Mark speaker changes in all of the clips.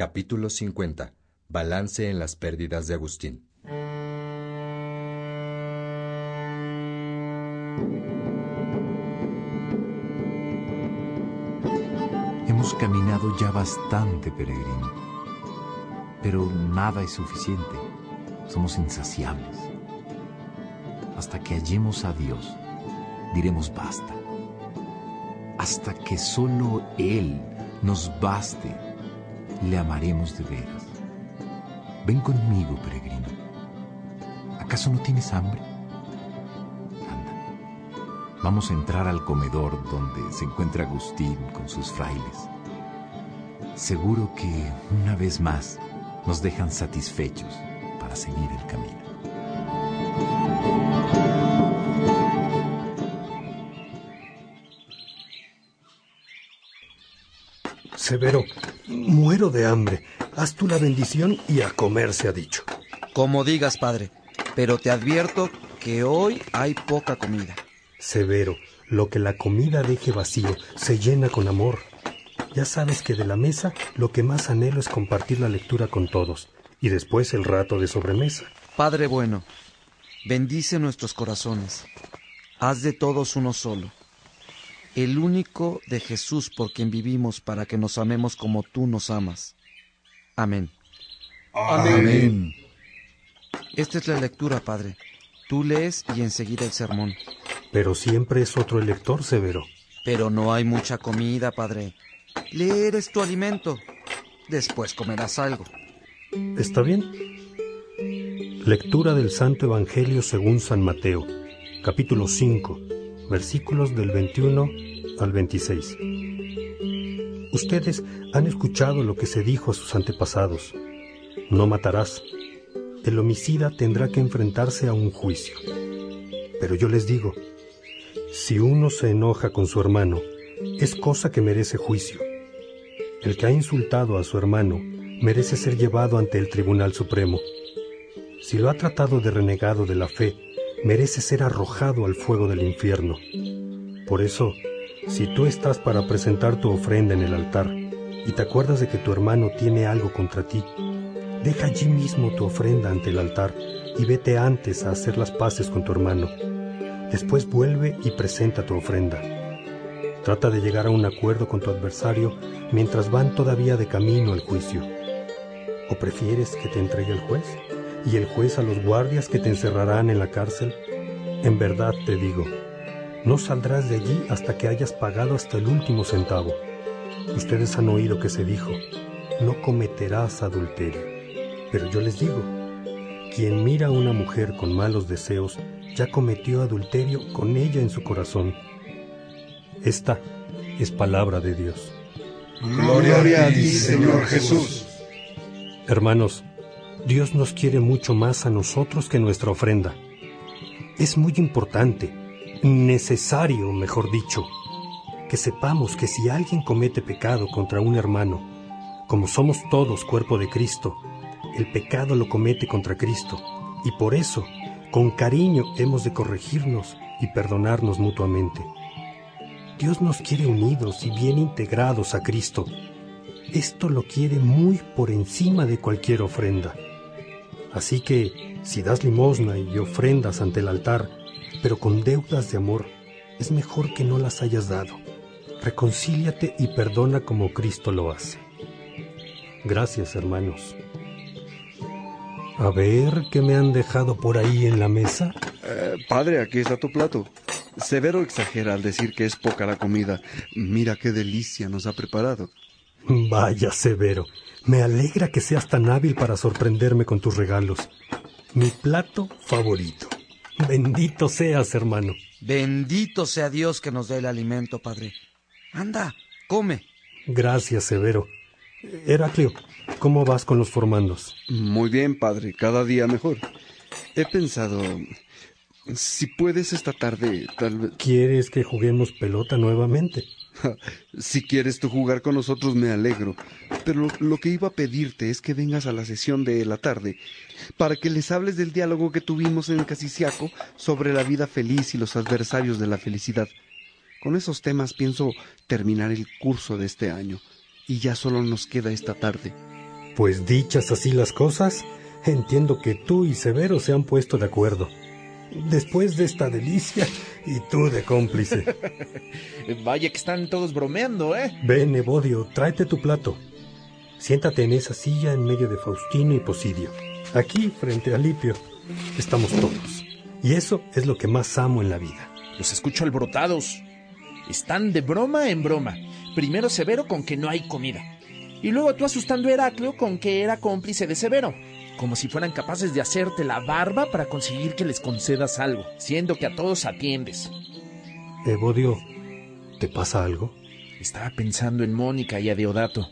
Speaker 1: Capítulo 50. Balance en las pérdidas de Agustín.
Speaker 2: Hemos caminado ya bastante, peregrino, pero nada es suficiente. Somos insaciables. Hasta que hallemos a Dios, diremos basta. Hasta que solo Él nos baste, le amaremos de veras. Ven conmigo, peregrino. ¿Acaso no tienes hambre? Anda, vamos a entrar al comedor donde se encuentra Agustín con sus frailes. Seguro que una vez más nos dejan satisfechos para seguir el camino.
Speaker 3: Severo, muero de hambre. Haz tú la bendición y a comer se ha dicho.
Speaker 4: Como digas, padre, pero te advierto que hoy hay poca comida.
Speaker 3: Severo, lo que la comida deje vacío se llena con amor. Ya sabes que de la mesa lo que más anhelo es compartir la lectura con todos y después el rato de sobremesa.
Speaker 4: Padre bueno, bendice nuestros corazones. Haz de todos uno solo. El único de Jesús por quien vivimos para que nos amemos como tú nos amas. Amén.
Speaker 2: Amén.
Speaker 4: Esta es la lectura, Padre. Tú lees y enseguida el sermón.
Speaker 3: Pero siempre es otro el lector, Severo.
Speaker 4: Pero no hay mucha comida, Padre. Leer es tu alimento. Después comerás algo.
Speaker 3: ¿Está bien? Lectura del Santo Evangelio según San Mateo, capítulo 5, versículos del 21 al 26. Ustedes han escuchado lo que se dijo a sus antepasados. No matarás. El homicida tendrá que enfrentarse a un juicio. Pero yo les digo, si uno se enoja con su hermano, es cosa que merece juicio. El que ha insultado a su hermano merece ser llevado ante el Tribunal Supremo. Si lo ha tratado de renegado de la fe, merece ser arrojado al fuego del infierno. Por eso, si tú estás para presentar tu ofrenda en el altar y te acuerdas de que tu hermano tiene algo contra ti, deja allí mismo tu ofrenda ante el altar y vete antes a hacer las paces con tu hermano. Después vuelve y presenta tu ofrenda. Trata de llegar a un acuerdo con tu adversario mientras van todavía de camino al juicio. ¿O prefieres que te entregue el juez y el juez a los guardias que te encerrarán en la cárcel? En verdad te digo, no saldrás de allí hasta que hayas pagado hasta el último centavo. Ustedes han oído que se dijo, no cometerás adulterio. Pero yo les digo, quien mira a una mujer con malos deseos ya cometió adulterio con ella en su corazón. Esta es palabra de Dios.
Speaker 5: Gloria a ti, Señor Jesús.
Speaker 3: Hermanos, Dios nos quiere mucho más a nosotros que nuestra ofrenda. Es muy importante, necesario, mejor dicho, que sepamos que si alguien comete pecado contra un hermano, como somos todos cuerpo de Cristo, el pecado lo comete contra Cristo, y por eso, con cariño hemos de corregirnos y perdonarnos mutuamente. Dios nos quiere unidos y bien integrados a Cristo. Esto lo quiere muy por encima de cualquier ofrenda. Así que, si das limosna y ofrendas ante el altar, pero con deudas de amor, es mejor que no las hayas dado. Reconcíliate y perdona como Cristo lo hace. Gracias, hermanos. A ver, ¿qué me han dejado por ahí en la mesa?
Speaker 5: Eh, padre, aquí está tu plato. Severo exagera al decir que es poca la comida. Mira qué delicia nos ha preparado.
Speaker 3: Vaya, Severo. Me alegra que seas tan hábil para sorprenderme con tus regalos. Mi plato favorito. Bendito seas, hermano.
Speaker 4: Bendito sea Dios que nos dé el alimento, Padre. Anda, come.
Speaker 3: Gracias, Severo. Heraclio, ¿cómo vas con los formandos?
Speaker 5: Muy bien, padre, cada día mejor. He pensado, si puedes esta tarde, tal vez...
Speaker 3: ¿Quieres que juguemos pelota nuevamente?
Speaker 5: Si quieres tú jugar con nosotros me alegro, pero lo que iba a pedirte es que vengas a la sesión de la tarde para que les hables del diálogo que tuvimos en Casiciaco sobre la vida feliz y los adversarios de la felicidad. Con esos temas pienso terminar el curso de este año y ya solo nos queda esta tarde.
Speaker 3: Pues dichas así las cosas, entiendo que tú y Severo se han puesto de acuerdo. Después de esta delicia, y tú de cómplice.
Speaker 6: Vaya que están todos bromeando, ¿eh?
Speaker 3: Ven, Evodio, tráete tu plato. Siéntate en esa silla en medio de Faustino y Posidio. Aquí, frente a Lipio, estamos todos. Y eso es lo que más amo en la vida.
Speaker 6: Los escucho alborotados. Están de broma en broma. Primero Severo con que no hay comida. Y luego tú asustando a Heraclio con que era cómplice de Severo. Como si fueran capaces de hacerte la barba para conseguir que les concedas algo, siendo que a todos atiendes.
Speaker 3: Evodio, ¿te pasa algo?
Speaker 6: Estaba pensando en Mónica y a Deodato.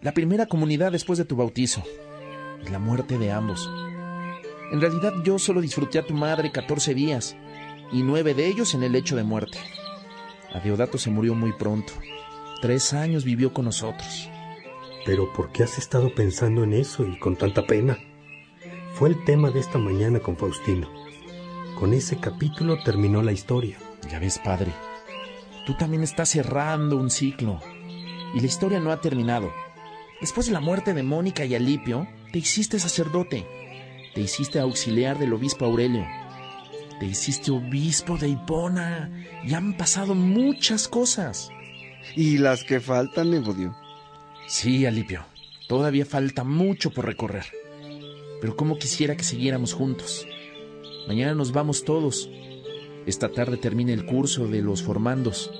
Speaker 6: La primera comunidad después de tu bautizo. Y la muerte de ambos. En realidad yo solo disfruté a tu madre 14 días. Y nueve de ellos en el lecho de muerte. A Deodato se murió muy pronto. Tres años vivió con nosotros.
Speaker 3: Pero ¿por qué has estado pensando en eso y con tanta pena? Fue el tema de esta mañana con Faustino. Con ese capítulo terminó la historia.
Speaker 6: Ya ves, padre, tú también estás cerrando un ciclo. Y la historia no ha terminado. Después de la muerte de Mónica y Alipio, te hiciste sacerdote. Te hiciste auxiliar del obispo Aurelio. Te hiciste obispo de Hipona. Y han pasado muchas cosas.
Speaker 5: ¿Y las que faltan, Evodio?
Speaker 6: Sí, Alipio. Todavía falta mucho por recorrer pero cómo quisiera que siguiéramos juntos. Mañana nos vamos todos. Esta tarde termina el curso de los formandos.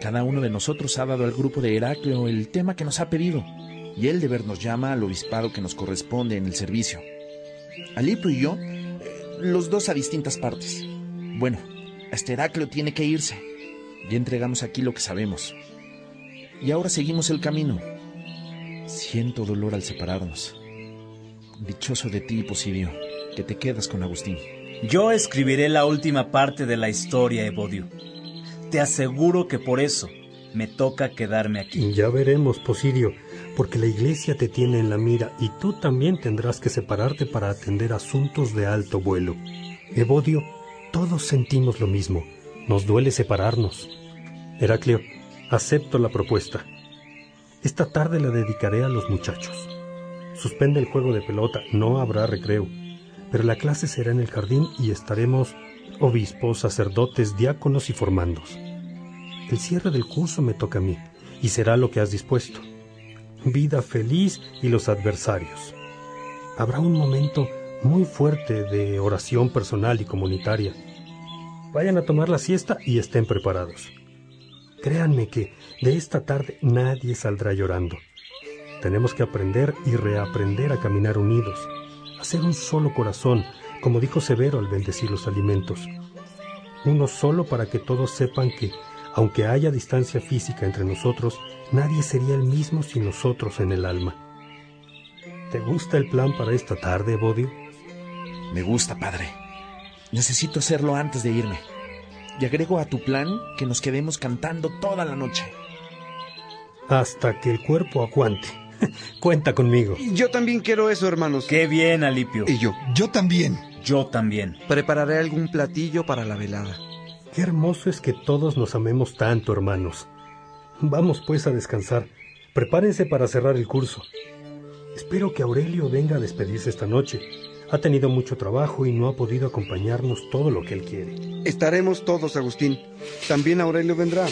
Speaker 6: Cada uno de nosotros ha dado al grupo de Heraclio el tema que nos ha pedido, y el deber nos llama al obispado que nos corresponde en el servicio. Alipio y yo, eh, los dos a distintas partes. Bueno, este Heraclio tiene que irse. Ya entregamos aquí lo que sabemos. Y ahora seguimos el camino. Siento dolor al separarnos. Dichoso de ti, Posidio, que te quedas con Agustín.
Speaker 7: Yo escribiré la última parte de la historia, Evodio. Te aseguro que por eso me toca quedarme aquí.
Speaker 3: Ya veremos, Posidio, porque la iglesia te tiene en la mira y tú también tendrás que separarte para atender asuntos de alto vuelo. Evodio, todos sentimos lo mismo. Nos duele separarnos. Heraclio, acepto la propuesta. Esta tarde la dedicaré a los muchachos. Suspende el juego de pelota, no habrá recreo, pero la clase será en el jardín y estaremos obispos, sacerdotes, diáconos y formandos. El cierre del curso me toca a mí y será lo que has dispuesto. Vida feliz y los adversarios. Habrá un momento muy fuerte de oración personal y comunitaria. Vayan a tomar la siesta y estén preparados. Créanme que de esta tarde nadie saldrá llorando. Tenemos que aprender y reaprender a caminar unidos, a ser un solo corazón, como dijo Severo al bendecir los alimentos. Uno solo para que todos sepan que, aunque haya distancia física entre nosotros, nadie sería el mismo sin nosotros en el alma. ¿Te gusta el plan para esta tarde, Bodio?
Speaker 6: Me gusta, padre. Necesito hacerlo antes de irme. Y agrego a tu plan que nos quedemos cantando toda la noche.
Speaker 3: Hasta que el cuerpo aguante. Cuenta conmigo.
Speaker 5: Yo también quiero eso, hermanos.
Speaker 7: Qué bien, Alipio.
Speaker 5: Y yo.
Speaker 8: Yo también.
Speaker 7: Yo también.
Speaker 4: Prepararé algún platillo para la velada.
Speaker 3: Qué hermoso es que todos nos amemos tanto, hermanos. Vamos pues a descansar. Prepárense para cerrar el curso. Espero que Aurelio venga a despedirse esta noche. Ha tenido mucho trabajo y no ha podido acompañarnos todo lo que él quiere.
Speaker 5: Estaremos todos, Agustín. También Aurelio vendrá.